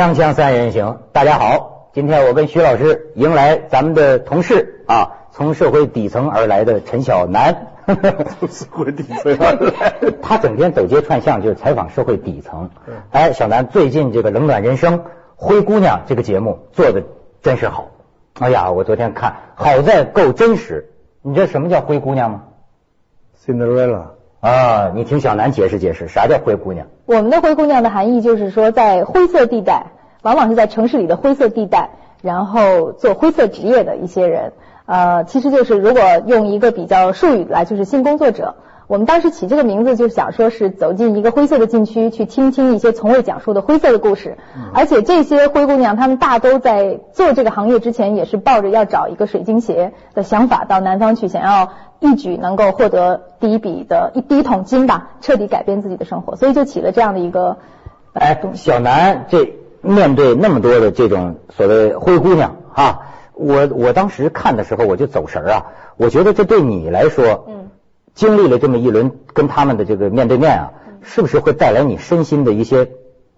锵锵三人行，大家好，今天我跟徐老师迎来咱们的同事啊，从社会底层而来的陈小南。社会底层而来，他整天走街串巷就是采访社会底层。哎，小南最近这个《冷暖人生》《灰姑娘》这个节目做的真是好。哎呀，我昨天看，好在够真实。你知道什么叫灰姑娘吗？Cinderella，啊，你听小南解释解释，啥叫灰姑娘？我们的灰姑娘的含义就是说，在灰色地带，往往是在城市里的灰色地带，然后做灰色职业的一些人。呃，其实就是如果用一个比较术语来，就是性工作者。我们当时起这个名字，就想说是走进一个灰色的禁区，去听听一些从未讲述的灰色的故事。而且这些灰姑娘，她们大都在做这个行业之前，也是抱着要找一个水晶鞋的想法到南方去，想要一举能够获得第一笔的一第一桶金吧，彻底改变自己的生活，所以就起了这样的一个。哎，小南这面对那么多的这种所谓灰姑娘啊，我我当时看的时候我就走神儿啊，我觉得这对你来说，嗯，经历了这么一轮跟他们的这个面对面啊，是不是会带来你身心的一些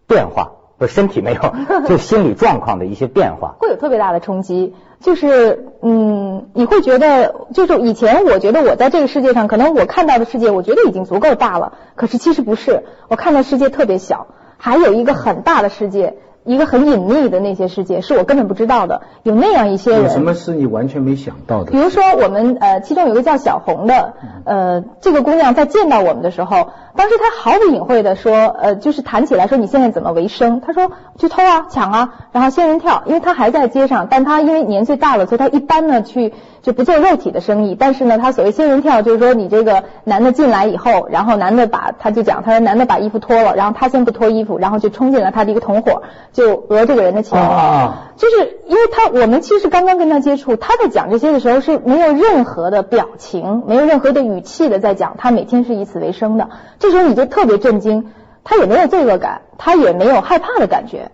变化？不是身体没有，就心理状况的一些变化。会有特别大的冲击，就是嗯，你会觉得，就是以前我觉得我在这个世界上，可能我看到的世界，我觉得已经足够大了，可是其实不是，我看到世界特别小，还有一个很大的世界，一个很隐秘的那些世界，是我根本不知道的，有那样一些人。有什么是你完全没想到的？比如说，我们呃，其中有个叫小红的，呃，这个姑娘在见到我们的时候，当时她毫不隐晦的说，呃，就是谈起来说你现在怎么为生？她说去偷啊、抢啊，然后仙人跳，因为她还在街上，但她因为年岁大了，所以她一般呢去就不做肉体的生意，但是呢，她所谓仙人跳就是说你这个男的进来以后，然后男的把他就讲，他说男的把衣服脱了，然后他先不脱衣服，然后就冲进了他的一个同伙，就讹这个人的钱。啊就是因为他，我们其实刚刚跟他接触，他在讲这些的时候是没有任何的表情，没有任何的语气的在讲，他每天是以此为生的。这时候你就特别震惊，他也没有罪恶感，他也没有害怕的感觉，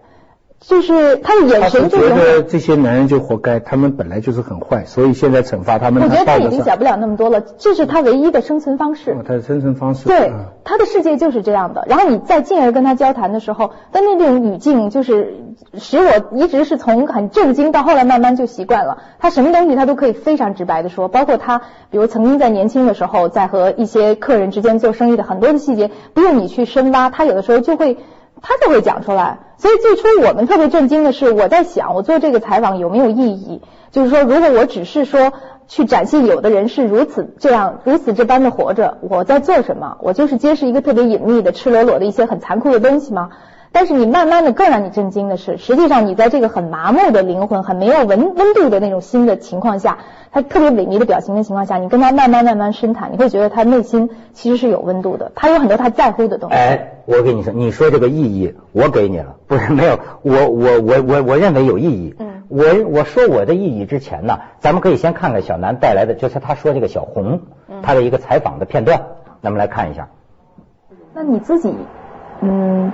就是他的眼神就觉得。这些男人就活该，他们本来就是很坏，所以现在惩罚他们。我觉得他已经想不了那么多了，这是他唯一的生存方式。哦他的生存方式。对嗯，他的世界就是这样的。然后你再进而跟他交谈的时候，但那种语境就是使我一直是从很震惊到后来慢慢就习惯了。他什么东西他都可以非常直白的说，包括他比如曾经在年轻的时候在和一些客人之间做生意的很多的细节，不用你去深挖，他有的时候就会。他就会讲出来，所以最初我们特别震惊的是，我在想，我做这个采访有没有意义？就是说，如果我只是说去展现有的人是如此这样如此这般的活着，我在做什么？我就是揭示一个特别隐秘的、赤裸裸的一些很残酷的东西吗？但是你慢慢的更让你震惊的是，实际上你在这个很麻木的灵魂、很没有温温度的那种心的情况下，他特别萎靡的表情的情况下，你跟他慢慢慢慢深谈，你会觉得他内心其实是有温度的，他有很多他在乎的东西。哎，我跟你说，你说这个意义，我给你了，不是没有，我我我我我认为有意义。嗯我我说我的意义之前呢，咱们可以先看看小南带来的，就是他说这个小红，嗯他的一个采访的片段，咱们来看一下。那你自己，嗯，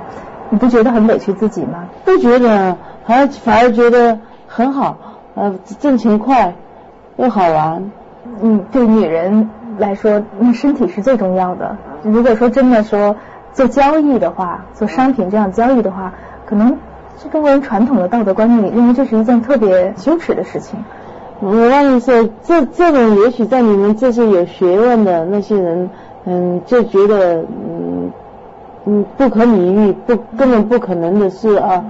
你不觉得很委屈自己吗？不觉得，反而反而觉得很好，呃，挣钱快又好玩。嗯，对女人来说，那身体是最重要的。如果说真的说做交易的话，做商品这样交易的话，可能是中国人传统的道德观念里认为这是一件特别羞耻的事情。我跟你说，这这种也许在你们这些有学问的那些人，嗯，就觉得嗯嗯不可理喻，不根本不可能的事啊。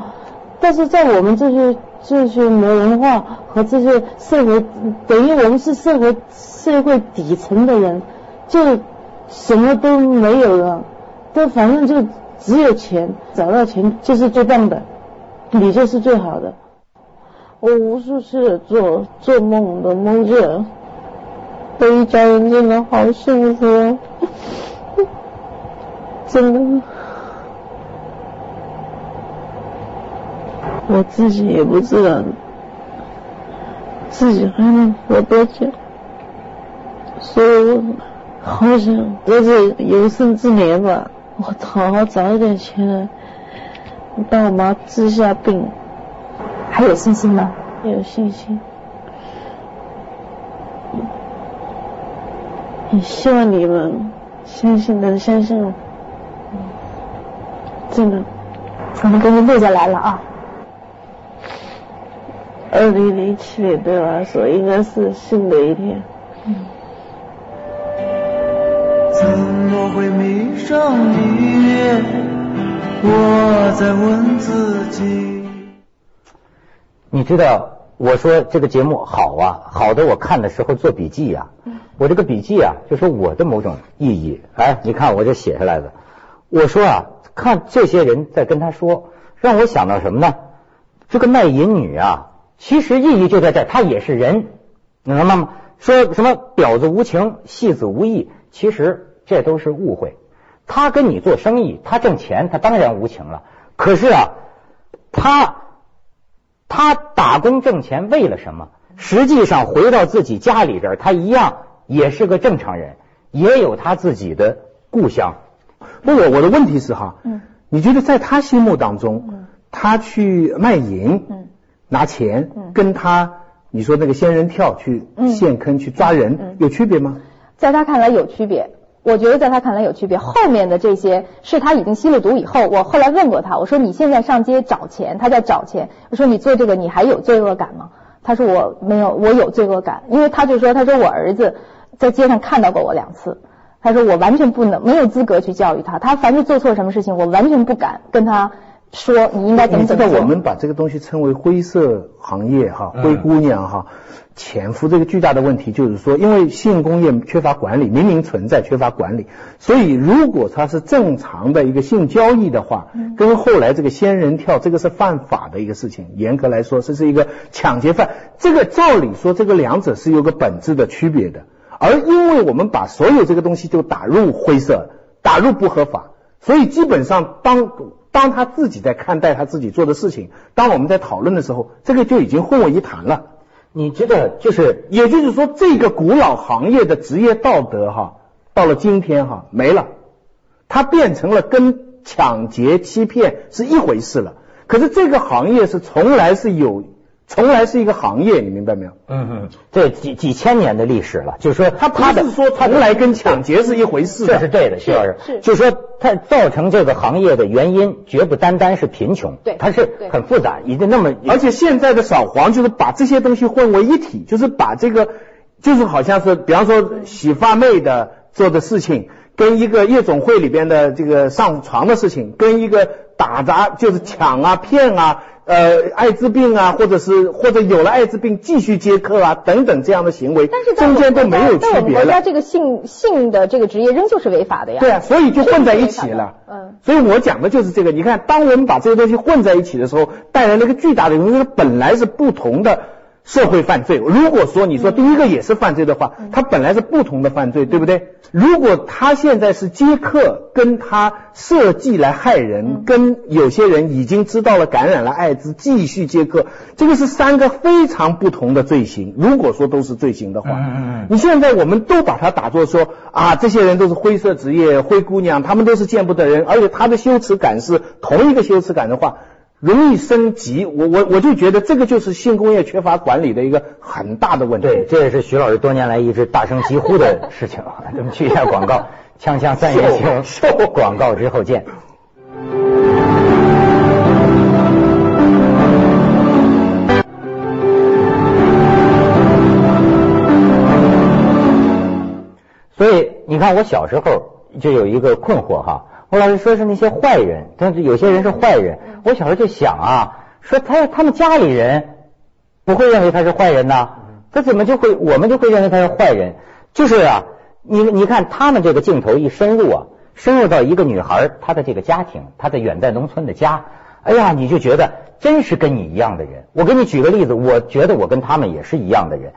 但是在我们这些这些没文化和这些社会，等于我们是社会社会底层的人，就什么都没有了，都反正就只有钱，找到钱就是最棒的，你就是最好的。我无数次做做梦的梦见，我一家人真的好幸福，真的，我自己也不知道自己还能活多久，所以我好想在这有生之年吧，我好好找一点钱来帮我妈治下病。还有信心吗？有信心。也希望你们相信能相信我，真的。我们给你录下来了啊。二零零七年对我来说应该是新的一天。怎么会迷上你？我在问自己。你知道我说这个节目好啊，好的我看的时候做笔记呀、我这个笔记啊，就是我的某种意义。哎，你看我这写下来的，我说啊，看这些人在跟他说，让我想到什么呢？这个卖淫女啊，其实意义就在这儿，她也是人，你明白吗？说什么婊子无情，戏子无义，其实这都是误会。他跟你做生意，他挣钱，他当然无情了。可是啊，他他打工挣钱为了什么？实际上回到自己家里边儿，他一样也是个正常人，也有他自己的故乡。不，我我的问题是哈，嗯你觉得在他心目当中，嗯他去卖淫，嗯拿钱，嗯跟他你说那个仙人跳去嗯陷坑去抓人、嗯有区别吗？在他看来有区别。我觉得在他看来有区别，后面的这些是他已经吸了毒以后，我后来问过他，我说你现在上街找钱，他在找钱，我说你做这个你还有罪恶感吗？他说我没有，我有罪恶感，因为他就说，他说我儿子在街上看到过我两次，他说我完全不能没有资格去教育他，他凡是做错什么事情，我完全不敢跟他说你应该怎么你知道。我们把这个东西称为灰色行业哈，嗯。灰姑娘哈，潜伏这个巨大的问题就是说，因为性工业缺乏管理，明明存在缺乏管理，所以如果它是正常的一个性交易的话，嗯。跟后来这个仙人跳这个是犯法的一个事情，严格来说这是一个抢劫犯，这个照理说这个两者是有个本质的区别的，而因为我们把所有这个东西就打入灰色，打入不合法，所以基本上当当他自己在看待他自己做的事情，当我们在讨论的时候，这个就已经混为一谈了。你觉得，就是也就是说，这个古老行业的职业道德哈，到了今天哈没了，它变成了跟抢劫、欺骗是一回事了。可是这个行业是从来是有，从来是一个行业，你明白没有？嗯嗯，这几几千年的历史了，就是说他他的不是说从来跟抢劫是一回事。这是对的，徐老师，是就是说它造成这个行业的原因，绝不单单是贫穷，对它是很复杂，已经那么，而且现在的扫黄就是把这些东西混为一体，就是把这个，就是好像是，比方说洗发妹的做的事情，跟一个夜总会里边的这个上床的事情，跟一个打砸就是抢啊骗啊，呃艾滋病啊，或者是或者有了艾滋病继续接客啊等等这样的行为，但是中间都没有区在我们别了。国家这个性性的这个职业仍旧是违法的呀。对啊，所以就混在一起了。嗯，所以我讲的就是这个。你看，当我们把这些东西混在一起的时候，带来了一个巨大的因为。它本来是不同的社会犯罪。如果说你说第一个也是犯罪的话，它本来是不同的犯罪，对不对？如果他现在是接客，跟他设计来害人，跟有些人已经知道了感染了艾滋，继续接客，这个是三个非常不同的罪行。如果说都是罪行的话，你现在我们都把它打作说啊，这些人都是灰色职业、灰姑娘，他们都是见不得人，而且他的羞耻感是同一个羞耻感的话，容易升级。我我我就觉得这个就是性工业缺乏管理的一个很大的问题。对，这也是徐老师多年来一直大声疾呼的 事情。咱们去一下广告，锵锵三人行，受广告之后见。所以你看，我小时候就有一个困惑哈。我老师说是那些坏人，但是有些人是坏人。我小时候就想啊，说他他们家里人不会认为他是坏人呐，他怎么就会我们就会认为他是坏人？就是啊，你你看他们这个镜头一深入啊，深入到一个女孩她的这个家庭，她的远在农村的家，哎呀，你就觉得真是跟你一样的人。我给你举个例子，我觉得我跟他们也是一样的人。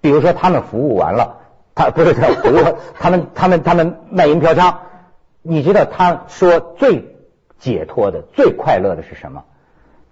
比如说他们服务完了，他不是他服务，他们他们他们卖淫嫖娼，你知道他说最解脱的、最快乐的是什么？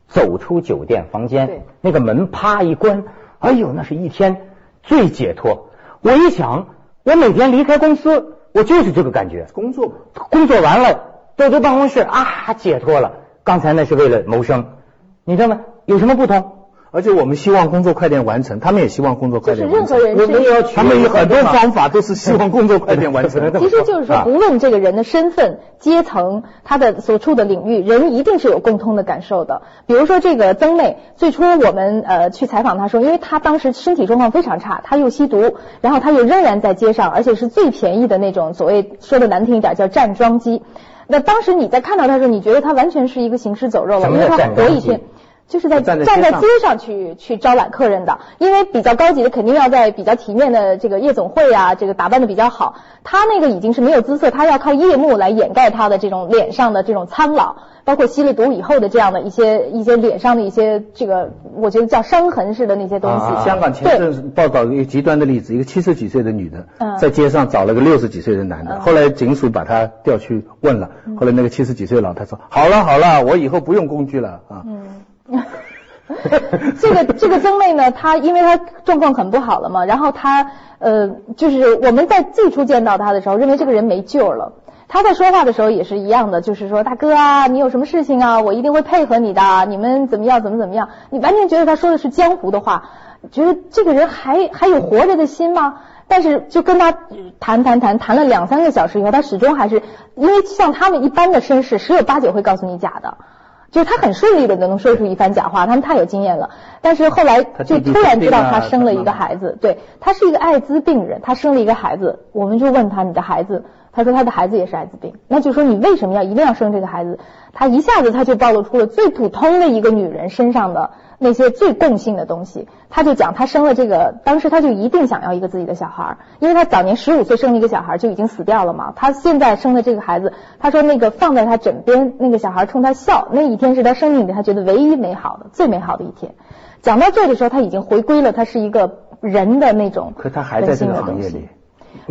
走出酒店房间，那个门啪一关，哎呦，那是一天最解脱。我一想，我每天离开公司，我就是这个感觉。工作，工作完了，走出办公室啊，解脱了。刚才那是为了谋生，你知道吗？有什么不同？而且我们希望工作快点完成，他们也希望工作快点完成。就是任何人我们要他们有很多方法都是希望工作快点完成。其实就是说，不论这个人的身份、阶层、他的所处的领域，人一定是有共通的感受的。比如说这个曾妹，最初我们呃去采访她说，因为她当时身体状况非常差，她又吸毒，然后她又仍然在街上，而且是最便宜的那种，所谓说的难听一点叫站桩机。那当时你在看到她的时候，你觉得她完全是一个行尸走肉了，因为她站桩机活一天。就是在站在街上去去招揽客人的，因为比较高级的肯定要在比较体面的这个夜总会啊，这个打扮的比较好。他那个已经是没有姿色，他要靠夜幕来掩盖他的这种脸上的这种苍老，包括吸了毒以后的这样的一些一些脸上的一些这个，我觉得叫伤痕似的那些东西。啊香港前阵报道一个极端的例子，一个七十几岁的女的嗯在街上找了个六十几岁的男的，嗯后来警署把他调去问了，后来那个七十几岁的老太说：“好了好了，我以后不用工具了啊。”嗯。这个这个曾妹呢，她因为她状况很不好了嘛，然后她呃，就是我们在最初见到她的时候，认为这个人没救了。她在说话的时候也是一样的，就是说大哥啊，你有什么事情啊，我一定会配合你的，你们怎么样怎么怎么样，你完全觉得她说的是江湖的话，觉得这个人还还有活着的心吗？但是就跟他谈谈谈谈了两三个小时以后，他始终还是因为像他们一般的绅士，十有八九会告诉你假的。就是他很顺利的能说出一番假话，他们太有经验了。但是后来就突然知道他生了一个孩子，对他是一个艾滋病人，他生了一个孩子，我们就问他你的孩子，他说他的孩子也是艾滋病，那就说你为什么要一定要生这个孩子？他一下子他就暴露出了最普通的一个女人身上的那些最共性的东西，他就讲他生了这个，当时他就一定想要一个自己的小孩儿，因为他早年十五岁生了一个小孩儿就已经死掉了嘛，他现在生的这个孩子，他说那个放在他枕边，那个小孩冲他笑，那一天是他生命里他觉得唯一美好的、最美好的一天。讲到这的时候，他已经回归了，他是一个人的那种可他还在这个行业里。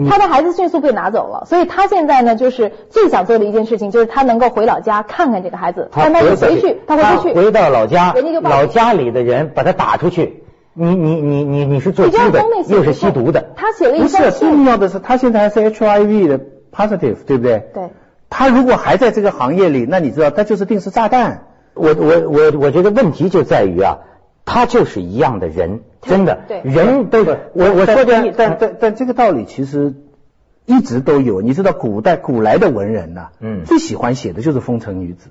他的孩子迅速被拿走了，所以他现在呢，就是最想做的一件事情，就是他能够回老家看看这个孩子，但他一回去，他回不去，回到老家人家就，老家里的人把他打出去，你你你你你是做鸡的，又是吸毒的，他写了一不是重要的是他现在还是 HIV 的 positive，对不对？对。他如果还在这个行业里，那你知道他就是定时炸弹。我我我我觉得问题就在于啊，他就是一样的人，真的，对人对我我说的但但但这个道理其实一直都有。你知道古代古来的文人呐、嗯最喜欢写的就是风尘女子，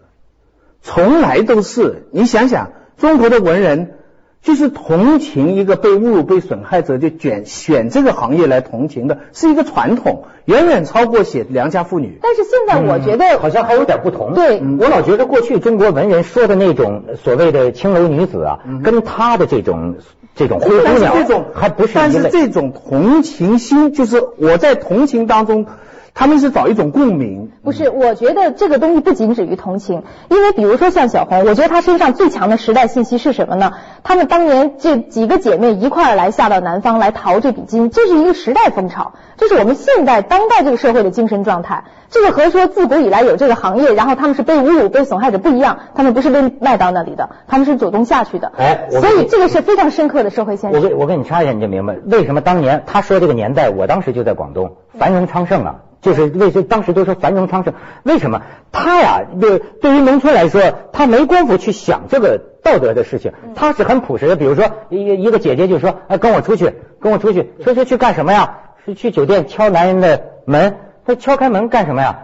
从来都是。你想想，中国的文人就是同情一个被侮辱、被损害者，就选选这个行业来同情的，是一个传统，远远超过写良家妇女。但是现在我觉得好像还有点不同。对我老觉得过去中国文人说的那种所谓的青楼女子啊，跟他的这种这种灰姑娘这种还不是但是。这种同情心，就是我在同情当中，他们是找一种共鸣。不是，我觉得这个东西不仅止于同情，因为比如说像小红，我觉得她身上最强的时代信息是什么呢？她们当年这几个姐妹一块儿来下到南方来淘这笔金，这是一个时代风潮，这是我们现代当代这个社会的精神状态。这个和说自古以来有这个行业，然后他们是被侮辱、被损害者不一样，他们不是被卖到那里的，他们是主动下去的。哎所以这个是非常深刻的社会现实。我跟我跟你插一下，你就明白为什么当年他说这个年代，我当时就在广东，繁荣昌盛啊，就是为什当时都说繁荣昌盛，为什么他呀？对对于农村来说，他没工夫去想这个道德的事情，他是很朴实的。比如说一一个姐姐就说，哎，跟我出去，跟我出去，说是去干什么呀？是去酒店敲男人的门，他敲开门干什么呀？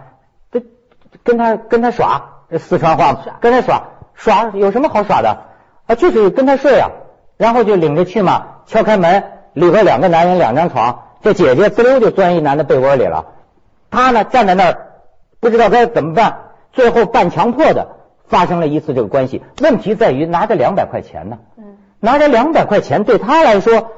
他跟他跟他耍，四川话嘛，跟他耍耍有什么好耍的啊？就是跟他睡啊，然后就领着去嘛，敲开门，里头两个男人两张床，这姐姐滋溜就钻一男的被窝里了，他呢站在那儿不知道该怎么办，最后半强迫的发生了一次这个关系。问题在于拿着两百块钱呢，拿着两百块钱对他来说，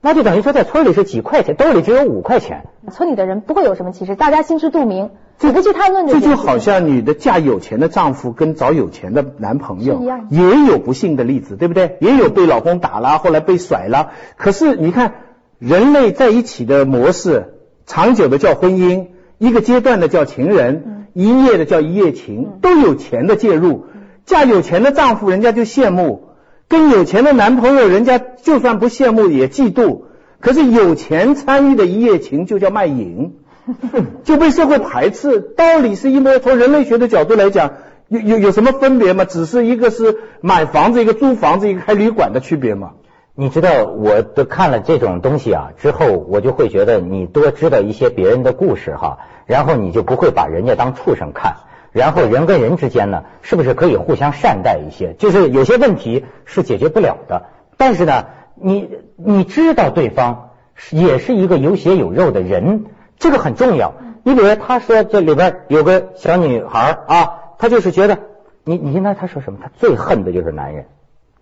那就等于说在村里是几块钱，兜里只有五块钱。村里的人不会有什么歧视，大家心知肚明，你不去谈论件事情这就好像女的嫁有钱的丈夫跟找有钱的男朋友一样也有不幸的例子，对不对？也有被老公打了，后来被甩了。可是你看，人类在一起的模式，长久的叫婚姻，一个阶段的叫情人，一夜的叫一夜情，都有钱的介入。嫁有钱的丈夫，人家就羡慕；跟有钱的男朋友，人家就算不羡慕也嫉妒。可是有钱参与的一夜情就叫卖淫。就被社会排斥。道理是一模，从人类学的角度来讲，有有有什么分别吗？只是一个是买房子，一个租房子，一个开旅馆的区别吗？你知道，我都看了这种东西啊之后，我就会觉得你多知道一些别人的故事哈，然后你就不会把人家当畜生看，然后人跟人之间呢，是不是可以互相善待一些？就是有些问题是解决不了的，但是呢，你你知道对方也是一个有血有肉的人，这个很重要。你比如他说这里边有个小女孩啊，她就是觉得你你应该他说什么？他最恨的就是男人，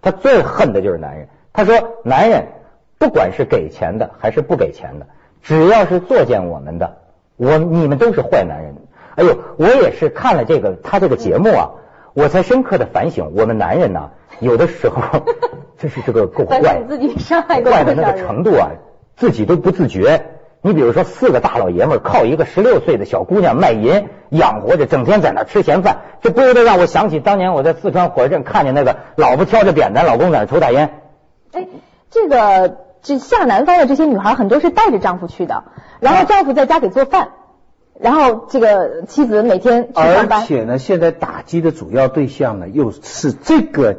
他最恨的就是男人。他说男人不管是给钱的还是不给钱的，只要是作践我们的，我你们都是坏男人。哎呦，我也是看了这个他这个节目啊，我才深刻的反省，我们男人呢，有的时候真是这个够坏，自己伤害过坏的那个程度啊，自己都不自觉。你比如说，四个大老爷们儿靠一个十六岁的小姑娘卖淫养活着，整天在那吃闲饭，这不由得让我想起当年我在四川火车站看见那个老婆挑着扁担，老公在那抽大烟。哎，这个这下南方的这些女孩很多是带着丈夫去的，然后丈夫在家给做饭，然后这个妻子每天去上班。而且呢，现在打击的主要对象呢，又是这个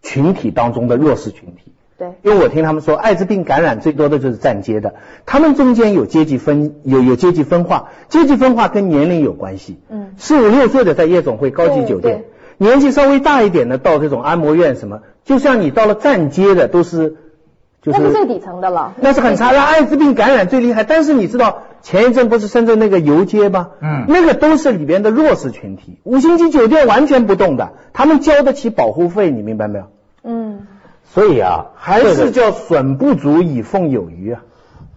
群体当中的弱势群体。对，因为我听他们说，艾滋病感染最多的就是站街的，他们中间有阶级分，有有阶级分化，阶级分化跟年龄有关系。嗯，四五六岁的在夜总会、高级酒店，年纪稍微大一点的到这种按摩院什么，就像你到了站街的都是，就那是最底层的了。那是很差，那艾滋病感染最厉害。但是你知道前一阵不是深圳那个游街吗？嗯那个都是里边的弱势群体，五星级酒店完全不动的，他们交得起保护费，你明白没有？嗯，所以啊，还是叫损不足以奉有余啊。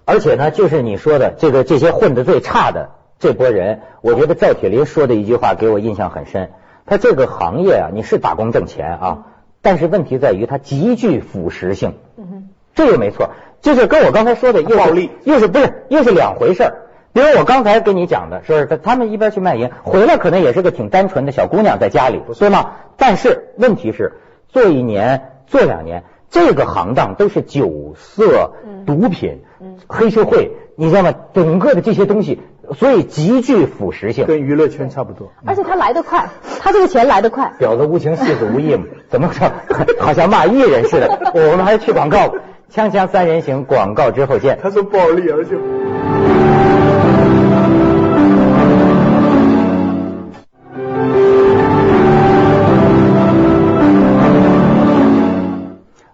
而且呢，就是你说的这个这些混的最差的这波人，我觉得赵铁林说的一句话给我印象很深。他这个行业啊，你是打工挣钱啊，但是问题在于它极具腐蚀性。嗯哼，这个没错，就是跟我刚才说的又是暴力，又是不是又是两回事儿。比如我刚才跟你讲的，说是他他们一边去卖淫，回来可能也是个挺单纯的小姑娘在家里，对吗？但是问题是，做一年做两年，这个行当都是酒色、毒品、黑社会，你知道吗？整个的这些东西，所以极具腐蚀性。跟娱乐圈差不多。而且他来得快，他这个钱来得快。婊子无情，戏子无义嘛？怎么说？好像骂艺人似的。我们还去广告，锵锵三人行，广告之后见。他说暴力，而且。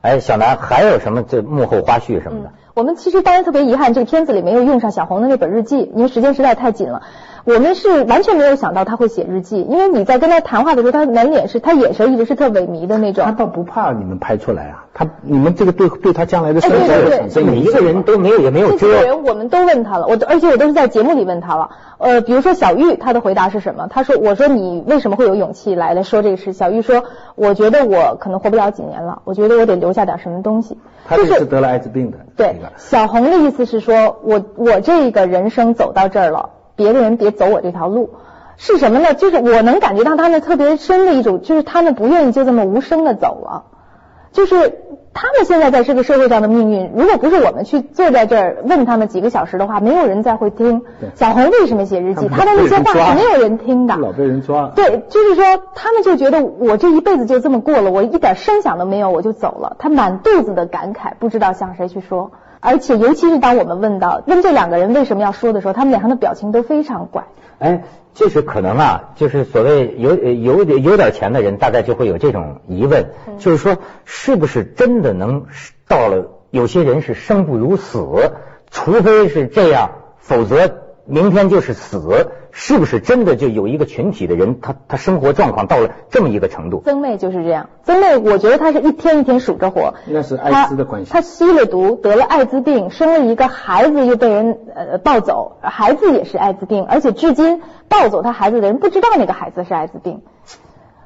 哎，小南还有什么这幕后花絮什么的？我们其实当然特别遗憾，这个片子里没有用上小红的那本日记，因为时间实在太紧了。我们是完全没有想到他会写日记，因为你在跟他谈话的时候，他满脸是他眼神一直是特萎靡的那种。他倒不怕你们拍出来啊，他你们这个对对他将来的生活哎对每一个人都没有也没有这些遮。人我们都问他了，我而且我都是在节目里问他了。呃，比如说小玉，他的回答是什么？他说：“我说你为什么会有勇气来来说这个事？”小玉说：“我觉得我可能活不了几年了，我觉得我得留下点什么东西。”他这是得了艾滋病的。对，小红的意思是说，我我这个人生走到这儿了，别的人别走我这条路，是什么呢？就是我能感觉到他们特别深的一种，就是他们不愿意就这么无声的走了，就是他们现在在这个社会上的命运，如果不是我们去坐在这儿问他们几个小时的话，没有人再会听。小红为什么写日记？他的那些话是没有人听的。老被人抓。对，就是说，他们就觉得我这一辈子就这么过了，我一点声响都没有，我就走了。他满肚子的感慨，不知道向谁去说。而且，尤其是当我们问到问这两个人为什么要说的时候，他们脸上的表情都非常怪。哎，就是可能啊，就是所谓有有有有点钱的人，大概就会有这种疑问，就是说，是不是真的能到了有些人是生不如死，除非是这样，否则明天就是死，是不是真的就有一个群体的人，他他生活状况到了这么一个程度？曾妹就是这样，曾妹我觉得她是一天一天数着活。那是艾滋的关系她吸了毒，得了艾滋病，生了一个孩子又被人呃抱走，孩子也是艾滋病，而且至今抱走她孩子的人不知道那个孩子是艾滋病。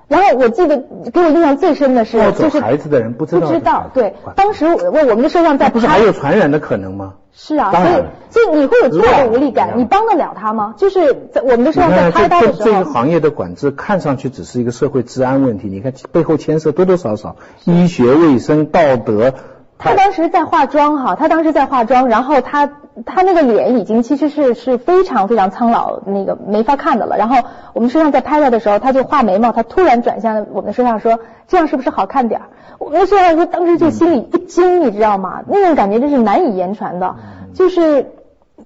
然后我记得给我印象最深的是，就是孩子的人不知道不知道对，当时我我们的摄像在不是还有传染的可能吗？是啊，所以当然所以你会有错的无力感，你帮得了他吗？就是在我们的摄像在你看拍到这这这个的时候，行业的管制看上去只是一个社会治安问题，你看背后牵涉多多少少医学卫生道德。他当时在化妆哈，他当时在化妆，然后他他那个脸已经其实是是非常非常苍老，那个没法看的了。然后我们摄像在拍他的时候，他就画眉毛，他突然转向我们的摄像说：“这样是不是好看点儿？”我们的摄像说当时就心里一惊，你知道吗？那种感觉真是难以言传的，就是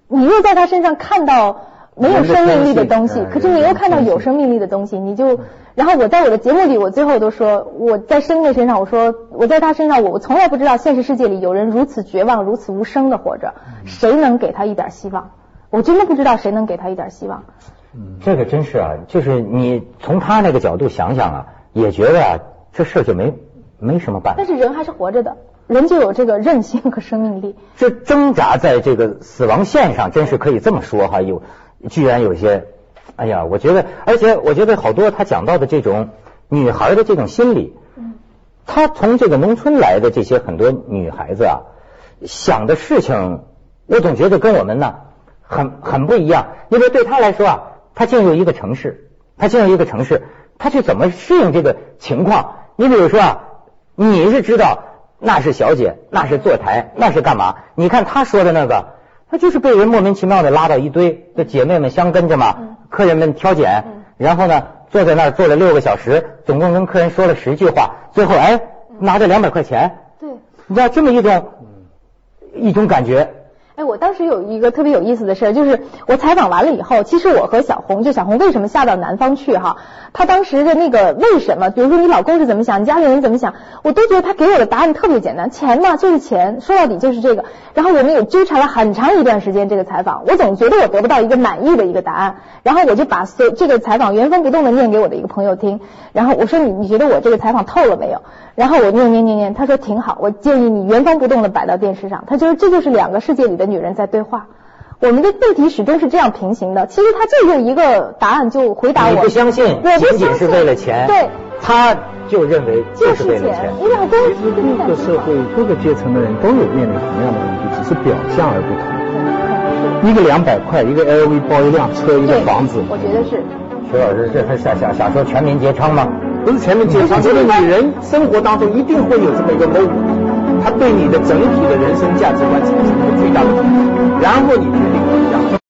你又在他身上看到。没有生命力的东西，可是你又看到有生命力的东西，你就，然后我在我的节目里，我最后都说，我在生命身上，我说我在他身上，我我从来不知道现实世界里有人如此绝望、如此无声的活着，谁能给他一点希望？我真的不知道谁能给他一点希望。嗯，这个真是啊，就是你从他那个角度想想啊，也觉得啊，这事就没没什么办。但是人还是活着的，人就有这个韧性和生命力。这挣扎在这个死亡线上，真是可以这么说哈，有。居然有些，哎呀，我觉得，而且我觉得好多他讲到的这种女孩的这种心理，嗯，他从这个农村来的这些很多女孩子啊，想的事情，我总觉得跟我们呢很很不一样。因为对他来说啊，他进入一个城市，他进入一个城市，他去怎么适应这个情况？你比如说啊，你是知道那是小姐，那是坐台，那是干嘛？你看他说的那个。他就是被人莫名其妙的拉到一堆，这姐妹们相跟着嘛，客人们挑拣，然后呢坐在那儿坐了六个小时，总共跟客人说了十句话，最后哎拿着两百块钱，对，你知道这么一种一种感觉。哎，我当时有一个特别有意思的事，就是我采访完了以后，其实我和小红，就小红为什么下到南方去哈？她当时的那个为什么，比如说你老公是怎么想，你家里人怎么想，我都觉得她给我的答案特别简单，钱嘛就是钱，说到底就是这个。然后我们也纠缠了很长一段时间这个采访，我总觉得我得不到一个满意的一个答案，然后我就把所这个采访原封不动的念给我的一个朋友听，然后我说你你觉得我这个采访透了没有？然后我念念念念，他说挺好，我建议你原封不动的摆到电视上。他就是这就是两个世界里的女人在对话，我们的问题始终是这样平行的。其实他就用一个答案就回答我。你不相信，仅仅是为了钱。对，他就认为就是为了钱。你老公其实各个社会各个阶层的人都有面临同样的问题，只是表象而不同。一个两百块，一个 LV 包，一辆车，一个房子。我觉得是。徐老师，这是想想想说全民皆娼吗？不是全民皆娼，这个女人生活当中一定会有这么一个对你的整体的人生价值观产生一个巨大的冲击，然后你决定。